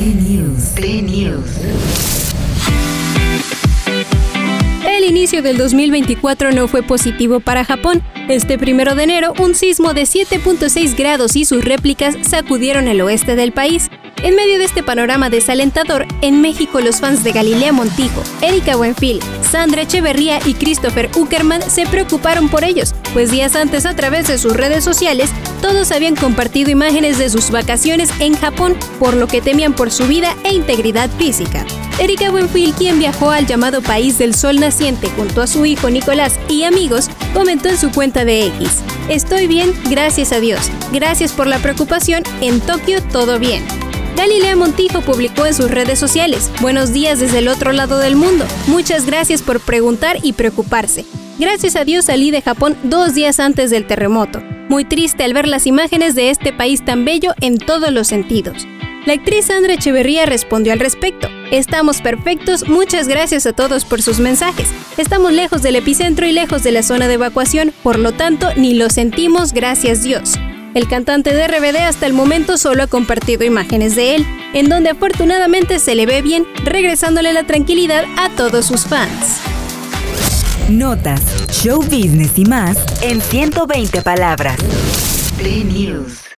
News. News. El inicio del 2024 no fue positivo para Japón. Este primero de enero, un sismo de 7.6 grados y sus réplicas sacudieron el oeste del país. En medio de este panorama desalentador, en México los fans de Galilea Montijo, Erika Buenfil, Sandra Echeverría y Christopher Uckerman se preocuparon por ellos, pues días antes a través de sus redes sociales todos habían compartido imágenes de sus vacaciones en Japón, por lo que temían por su vida e integridad física. Erika Buenfil, quien viajó al llamado País del Sol Naciente junto a su hijo Nicolás y amigos, comentó en su cuenta de X, Estoy bien, gracias a Dios. Gracias por la preocupación, en Tokio todo bien. Galilea Montijo publicó en sus redes sociales, Buenos días desde el otro lado del mundo. Muchas gracias por preguntar y preocuparse. Gracias a Dios salí de Japón dos días antes del terremoto. Muy triste al ver las imágenes de este país tan bello en todos los sentidos. La actriz Sandra Echeverría respondió al respecto. Estamos perfectos, muchas gracias a todos por sus mensajes. Estamos lejos del epicentro y lejos de la zona de evacuación, por lo tanto ni lo sentimos, gracias Dios. El cantante de RBD hasta el momento solo ha compartido imágenes de él, en donde afortunadamente se le ve bien, regresándole la tranquilidad a todos sus fans. Notas, show business y más en 120 palabras. Play News.